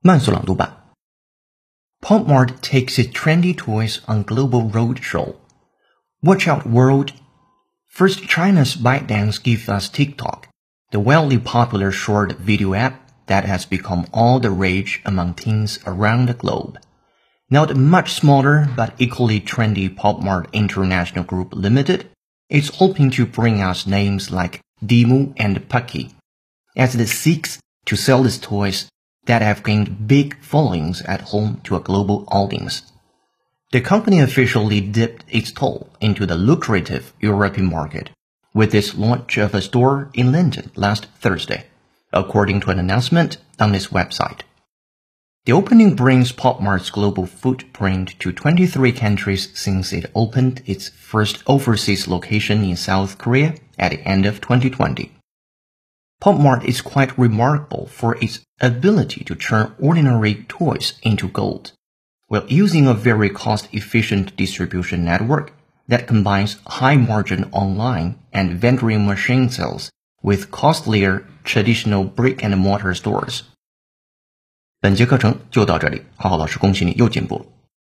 慢速朗读版。PopMart takes its trendy toys on global roadshow. Watch out, world! First, China's ByteDance gives us TikTok, the wildly popular short video app that has become all the rage among teens around the globe. Now the much smaller but equally trendy PopMart International Group Limited is hoping to bring us names like Dimoo and Pucky, as it seeks to sell its toys that have gained big followings at home to a global audience. The company officially dipped its toe into the lucrative European market with its launch of a store in London last Thursday, according to an announcement on its website. The opening brings Pop Mart's global footprint to 23 countries since it opened its first overseas location in South Korea at the end of 2020. Pop Mart is quite remarkable for its ability to turn ordinary toys into gold, while using a very cost-efficient distribution network that combines high-margin online and vending machine sales with costlier traditional brick-and-mortar stores. 本节课程就到这里，浩浩老师恭喜你又进步了。